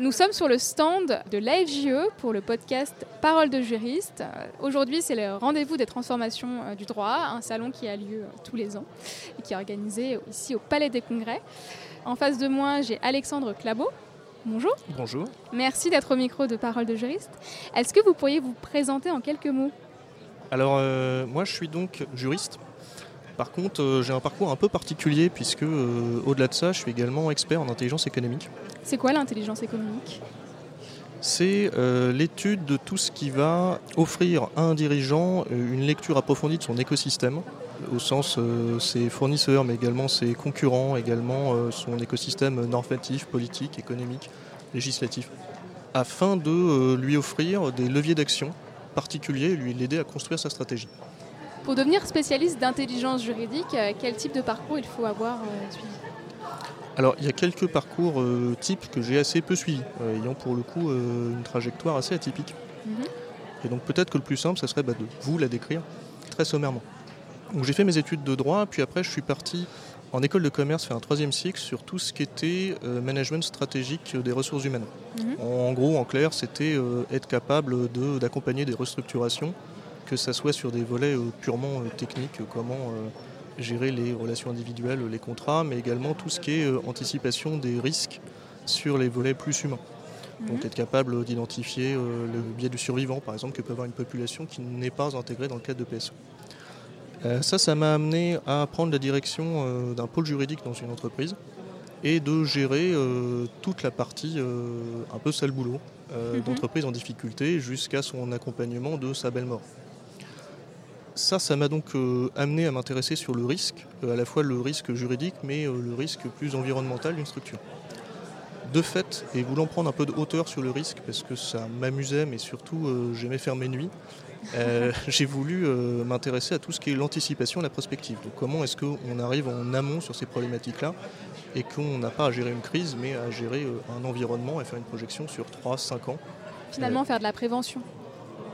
Nous sommes sur le stand de l'AFJE pour le podcast Parole de juriste. Aujourd'hui, c'est le rendez-vous des transformations euh, du droit, un salon qui a lieu euh, tous les ans et qui est organisé ici au Palais des Congrès. En face de moi, j'ai Alexandre Clabot. Bonjour. Bonjour. Merci d'être au micro de Parole de juriste. Est-ce que vous pourriez vous présenter en quelques mots? Alors, euh, moi, je suis donc juriste. Par contre, euh, j'ai un parcours un peu particulier puisque, euh, au-delà de ça, je suis également expert en intelligence économique. C'est quoi l'intelligence économique? C'est euh, l'étude de tout ce qui va offrir à un dirigeant une lecture approfondie de son écosystème, au sens euh, ses fournisseurs, mais également ses concurrents, également euh, son écosystème normatif, politique, économique, législatif, afin de lui offrir des leviers d'action particuliers et lui l'aider à construire sa stratégie. Pour devenir spécialiste d'intelligence juridique, euh, quel type de parcours il faut avoir euh, suivi Alors, il y a quelques parcours euh, types que j'ai assez peu suivis, euh, ayant pour le coup euh, une trajectoire assez atypique. Mhm. Et donc, peut-être que le plus simple, ça serait bah, de vous la décrire très sommairement. Donc, j'ai fait mes études de droit, puis après, je suis parti en école de commerce faire un troisième cycle sur tout ce qui était management stratégique des ressources humaines. Mhm. En, en gros, en clair, c'était être capable de- d'accompagner des restructurations, que ça soit sur des volets euh, purement euh, techniques, euh, comment gérer les relations individuelles, les contrats, mais également tout ce qui est anticipation des risques sur les volets plus humains. Donc Mhm. être capable d'identifier le biais du survivant, par exemple, que peut avoir une population qui n'est pas intégrée dans le cadre de PSE. Euh, ça, ça m'a amené à prendre la direction euh, d'un pôle juridique dans une entreprise et de gérer euh, toute la partie un peu sale boulot Mhm. d'entreprise en difficulté jusqu'à son accompagnement de sa belle mort. Ça, ça m'a donc euh, amené à m'intéresser sur le risque, euh, à la fois le risque juridique, mais euh, le risque plus environnemental d'une structure. De fait, et voulant prendre un peu de hauteur sur le risque, parce que ça m'amusait, mais surtout euh, j'aimais faire mes nuits, euh, j'ai voulu euh, m'intéresser à tout ce qui est l'anticipation et la prospective. Donc comment est-ce qu'on arrive en amont sur ces problématiques-là et qu'on n'a pas à gérer une crise, mais à gérer euh, un environnement et faire une projection sur 3-5 ans? Finalement, faire de la prévention.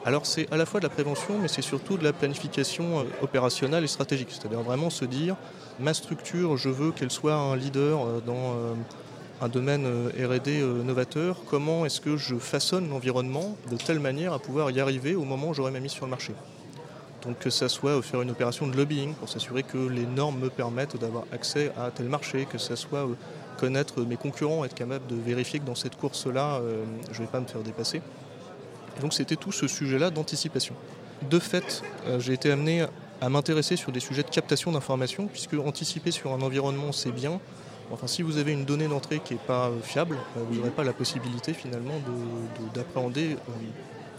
Alors c'est à la fois de la prévention, mais c'est surtout de la planification euh, opérationnelle et stratégique. C'est-à-dire vraiment se dire, ma structure, je veux qu'elle soit un leader euh, dans euh, un domaine RD novateur. Comment est-ce que je façonne l'environnement de telle manière à pouvoir y arriver au moment où j'aurai ma mise sur le marché? Donc que ça soit faire une opération de lobbying pour s'assurer que les normes me permettent d'avoir accès à tel marché, que ça soit connaître mes concurrents, être capable de vérifier que dans cette course-là, je ne vais pas me faire dépasser. Et donc c'était tout ce sujet-là d'anticipation. De fait, euh, j'ai été amené à m'intéresser sur des sujets de captation d'informations, puisque anticiper sur un environnement, c'est bien. Enfin, si vous avez une donnée d'entrée qui n'est pas euh, fiable, euh, vous n'aurez pas la possibilité finalement de- de- d'appréhender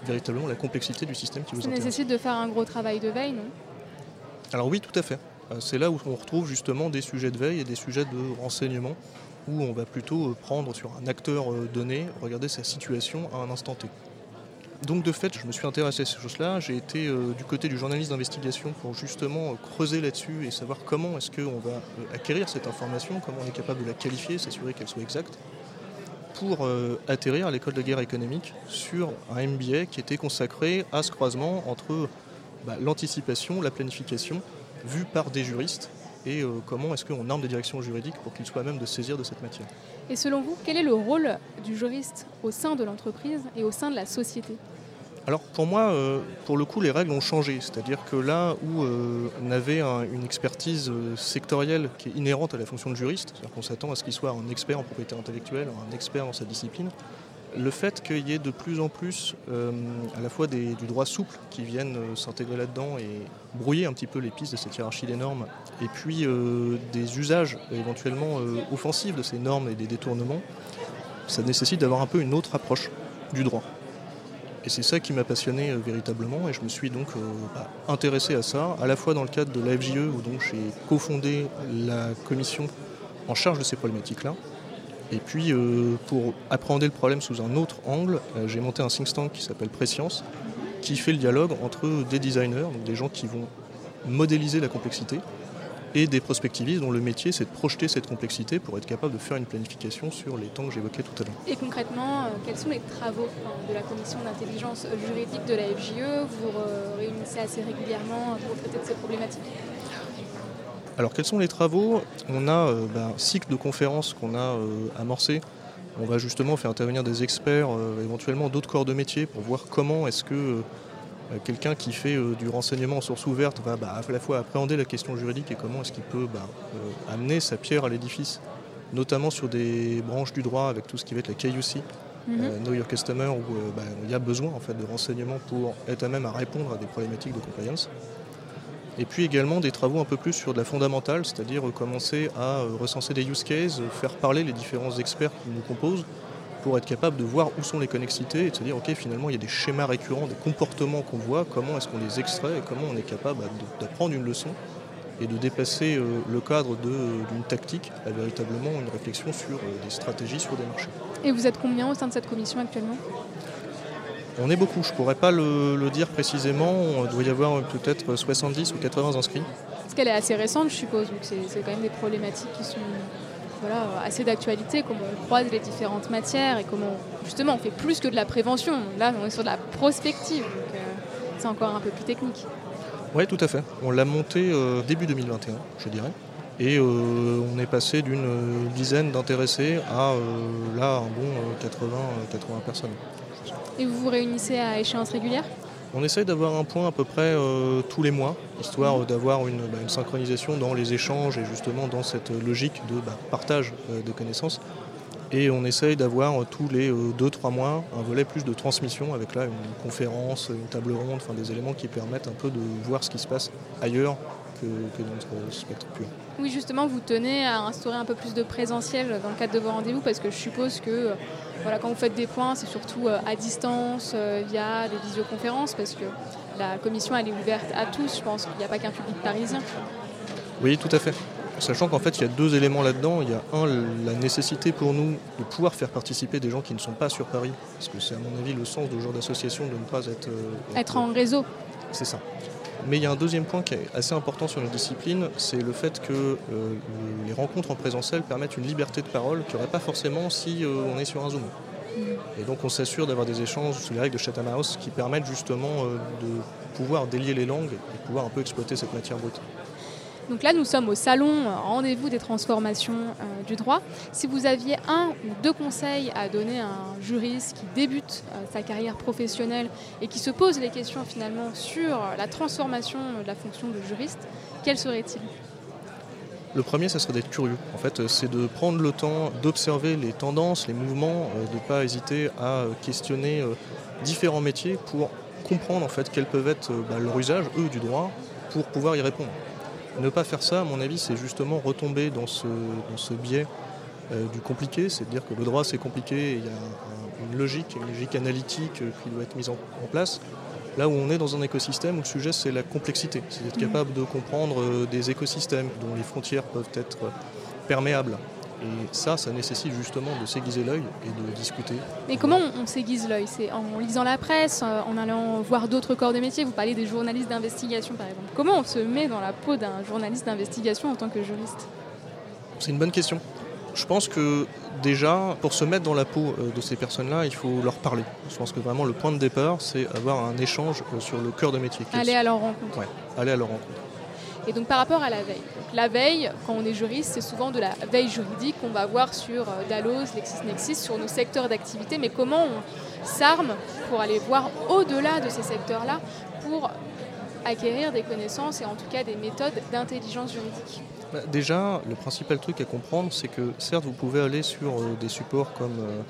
véritablement la complexité du système qui vous Ça intéresse. nécessite de faire un gros travail de veille, non? Alors oui, tout à fait. C'est là où on retrouve justement des sujets de veille et des sujets de renseignement, où on va plutôt prendre sur un acteur donné, regarder sa situation à un instant T. Donc de fait, je me suis intéressé à ces choses-là. J'ai été euh, du côté du journaliste d'investigation pour justement euh, creuser là-dessus et savoir comment est-ce qu'on va euh, acquérir cette information, comment on est capable de la qualifier, s'assurer qu'elle soit exacte, pour atterrir à l'école de guerre économique sur un MBA qui était consacré à ce croisement entre bah, l'anticipation, la planification, vue par des juristes, et euh, comment est-ce qu'on arme des directions juridiques pour qu'ils soient à même de saisir de cette matière. Et selon vous, quel est le rôle du juriste au sein de l'entreprise et au sein de la société Alors pour moi, euh, pour le coup, les règles ont changé. C'est-à-dire que là où euh, on avait un- une expertise sectorielle qui est inhérente à la fonction de juriste, c'est-à-dire qu'on s'attend à ce qu'il soit un expert en propriété intellectuelle, un expert dans sa discipline, le fait qu'il y ait de plus en plus euh, à la fois du droit souple qui viennent euh, s'intégrer là-dedans et brouiller un petit peu les pistes de cette hiérarchie des normes, et puis euh, des usages éventuellement offensifs de ces normes et des détournements, ça nécessite d'avoir un peu une autre approche du droit. Et c'est ça qui m'a passionné véritablement et je me suis donc bah, intéressé à ça, à la fois dans le cadre de la FJE où donc j'ai cofondé la commission en charge de ces problématiques-là. Et puis euh, pour appréhender le problème sous un autre angle, j'ai monté un think tank qui s'appelle Prescience, qui fait le dialogue entre des designers, donc des gens qui vont modéliser la complexité, et des prospectivistes dont le métier c'est de projeter cette complexité pour être capable de faire une planification sur les temps que j'évoquais tout à l'heure. Et concrètement, euh, quels sont les travaux de la commission d'intelligence juridique de la FJE Vous réunissez assez régulièrement pour traiter de ces problématiques alors quels sont les travaux On a euh, ben, un cycle de conférences qu'on a euh, amorcé. On va justement faire intervenir des experts, éventuellement d'autres corps de métier, pour voir comment est-ce que euh, quelqu'un qui fait euh, du renseignement en source ouverte va bah, à la fois appréhender la question juridique et comment est-ce qu'il peut bah, euh, amener sa pierre à l'édifice, notamment sur des branches du droit avec tout ce qui va être la KUC, mhm. Know Your Customer, où bah, il y a besoin en fait, de renseignements pour être à même à répondre à des problématiques de compliance. Et puis également des travaux un peu plus sur de la fondamentale, c'est-à-dire commencer à recenser des use cases, faire parler les différents experts qui nous composent, pour être capable de voir où sont les connexités et de se dire ok finalement il y a des schémas récurrents, des comportements qu'on voit, comment est-ce qu'on les extrait et comment on est capable bah, d'apprendre une leçon et de dépasser euh, le cadre d'une tactique à véritablement une réflexion sur euh, des stratégies sur des marchés. Et vous êtes combien au sein de cette commission actuellement? On est beaucoup, je ne pourrais pas le, le, dire précisément, il doit y avoir peut-être 70 ou 80 inscrits. Parce qu'elle est assez récente, je suppose, donc c'est quand même des problématiques qui sont voilà, assez d'actualité, comment on croise les différentes matières et comment justement on fait plus que de la prévention. Là, on est sur de la prospective, donc euh, c'est encore un peu plus technique. Oui, tout à fait. On l'a monté euh, début 2021, je dirais. Et euh, on est passé d'une dizaine d'intéressés à là un bon 80, 80 personnes. Et vous vous réunissez à échéance régulière on essaye d'avoir un point à peu près euh, tous les mois, histoire d'avoir bah, une, synchronisation dans les échanges et justement dans cette logique de bah, partage euh, de connaissances. Et on essaye d'avoir euh, tous les 2-3 mois un volet plus de transmission avec là une conférence, une table ronde, enfin des éléments qui permettent un peu de voir ce qui se passe ailleurs que, dans notre spectre pur. Oui, justement, vous tenez à instaurer un peu plus de présentiel dans le cadre de vos rendez-vous parce que je suppose que voilà, quand vous faites des points, c'est surtout euh, à distance, euh, via des visioconférences, parce que la commission elle est ouverte à tous, je pense qu'il n'y a pas qu'un public parisien. Oui, tout à fait. Sachant qu'en fait, il y a deux éléments là-dedans. Il y a un, la nécessité pour nous de pouvoir faire participer des gens qui ne sont pas sur Paris, parce que c'est à mon avis le sens de ce genre d'association de ne pas être... Euh, être, en réseau. C'est ça. Mais il y a un deuxième point qui est assez important sur notre discipline, c'est le fait que euh, les rencontres en présentiel permettent une liberté de parole qu'il n'y aurait pas forcément si euh, on est sur un Zoom. Et donc on s'assure d'avoir des échanges sous les règles de Chatham House qui permettent justement euh, de pouvoir délier les langues et de pouvoir un peu exploiter cette matière brute. Donc là, nous sommes au salon euh, rendez-vous des transformations euh, du droit. Si vous aviez un ou deux conseils à donner à un juriste qui débute euh, sa carrière professionnelle et qui se pose les questions finalement sur la transformation de la fonction de juriste, quels seraient-ils le premier, ça serait d'être curieux. En fait, c'est de prendre le temps d'observer les tendances, les mouvements, de ne pas hésiter à questionner différents métiers pour comprendre en fait quels peuvent être bah, leur usage, eux, du droit, pour pouvoir y répondre. Ne pas faire ça, à mon avis, c'est justement retomber dans ce, biais euh, du compliqué, c'est à dire que le droit c'est compliqué, il y a une logique, une logique analytique euh, qui doit être mise en, place. Là où on est dans un écosystème où le sujet c'est la complexité, c'est d'être mmh. capable de comprendre euh, des écosystèmes dont les frontières peuvent être perméables, et ça, ça nécessite justement de s'aiguiser l'œil et de discuter. Mais comment on, s'aiguise l'œil? C'est en lisant la presse, euh, en allant voir d'autres corps de métier? Vous parlez des journalistes d'investigation par exemple. Comment on se met dans la peau d'un journaliste d'investigation en tant que juriste? C'est une bonne question. Je pense que déjà, pour se mettre dans la peau euh, de ces personnes-là, il faut leur parler. Je pense que vraiment le point de départ, c'est avoir un échange euh, sur le cœur de métier. Aller à leur rencontre. Ouais, aller à leur rencontre. Et donc par rapport à la veille. la veille, quand on est juriste, c'est souvent de la veille juridique qu'on va voir sur euh, Dalloz, LexisNexis, sur nos secteurs d'activité, mais comment on s'arme pour aller voir au-delà de ces secteurs-là pour acquérir des connaissances et en tout cas des méthodes d'intelligence juridique? Bah, Déjà, le principal truc à comprendre, c'est que certes, vous pouvez aller sur euh, des supports comme euh,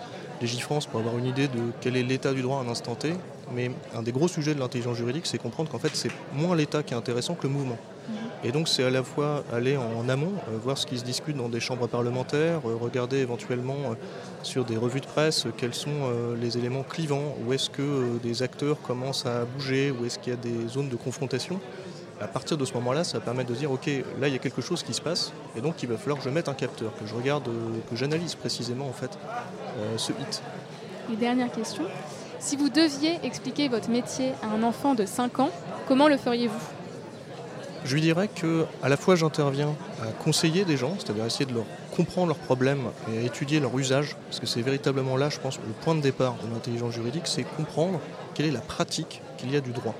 les Gifrance pour avoir une idée de quel est l'état du droit à un instant T, mais un des gros sujets de l'intelligence juridique, c'est comprendre qu'en fait, c'est moins l'état qui est intéressant que le mouvement. Et donc c'est à la fois aller en amont, euh, voir ce qui se discute dans des chambres parlementaires, euh, regarder éventuellement euh, sur des revues de presse quels sont les éléments clivants, où est-ce que des acteurs commencent à bouger, où est-ce qu'il y a des zones de confrontation? À partir de ce moment-là, ça va permettre de dire ok, là il y a quelque chose qui se passe, et donc il va falloir que je mette un capteur, que je regarde, que j'analyse précisément en fait ce hit. Et dernière question, si vous deviez expliquer votre métier à un enfant de 5 ans, comment le feriez-vous? Je lui dirais que à la fois j'interviens à conseiller des gens, c'est-à-dire essayer de leur comprendre leurs problèmes et à étudier leur usage, parce que c'est véritablement là, je pense, le point de départ de l'intelligence juridique, c'est comprendre quelle est la pratique qu'il y a du droit.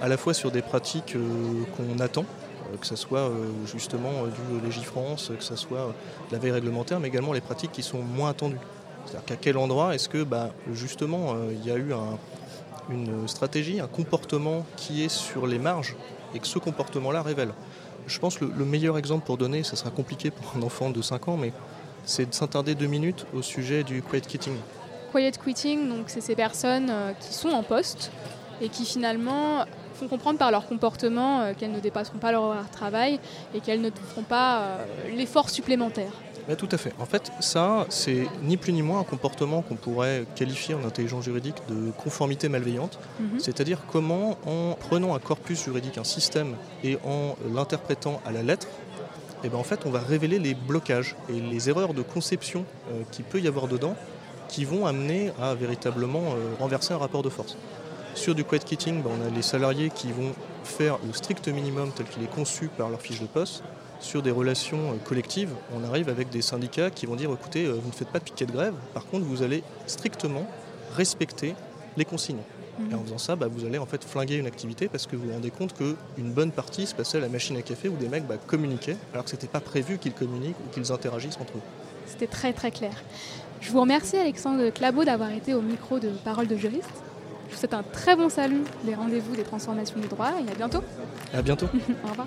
À la fois sur des pratiques euh, qu'on attend, euh, que ce soit euh, justement du légifrance, que ce soit de la veille réglementaire, mais également les pratiques qui sont moins attendues. C'est-à-dire qu'à quel endroit est-ce que bah, justement il y a eu une stratégie, un comportement qui est sur les marges et que ce comportement-là révèle. Je pense que le, meilleur exemple pour donner, ça sera compliqué pour un enfant de 5 ans, mais c'est de s'attarder deux minutes au sujet du quiet quitting. Quiet quitting, donc c'est ces personnes euh, qui sont en poste et qui finalement font comprendre par leur comportement euh, qu'elles ne dépasseront pas leur horaire de travail et qu'elles ne feront pas euh, l'effort supplémentaire tout à fait. En fait, ça, c'est ni plus ni moins un comportement qu'on pourrait qualifier en intelligence juridique de conformité malveillante. Mhm. C'est-à-dire comment, en prenant un corpus juridique, un système, et en l'interprétant à la lettre, eh ben, en fait, on va révéler les blocages et les erreurs de conception euh, qu'il peut y avoir dedans qui vont amener à véritablement euh, renverser un rapport de force. Sur du quiet quitting, ben, on a les salariés qui vont faire le strict minimum tel qu'il est conçu par leur fiche de poste sur des relations euh, collectives, on arrive avec des syndicats qui vont dire écoutez, euh, vous ne faites pas de piquet de grève, par contre vous allez strictement respecter les consignes. Et en mhm. faisant ça, bah, vous allez en fait flinguer une activité parce que vous vous rendez compte qu'une bonne partie se passait à la machine à café où des mecs bah, communiquaient alors que ce n'était pas prévu qu'ils communiquent ou qu'ils interagissent entre eux. C'était très très clair. Je vous remercie Alexandre Clabot d'avoir été au micro de Parole de juriste. Je vous souhaite un très bon salut des rendez-vous des transformations du droit et à bientôt. À bientôt. au revoir.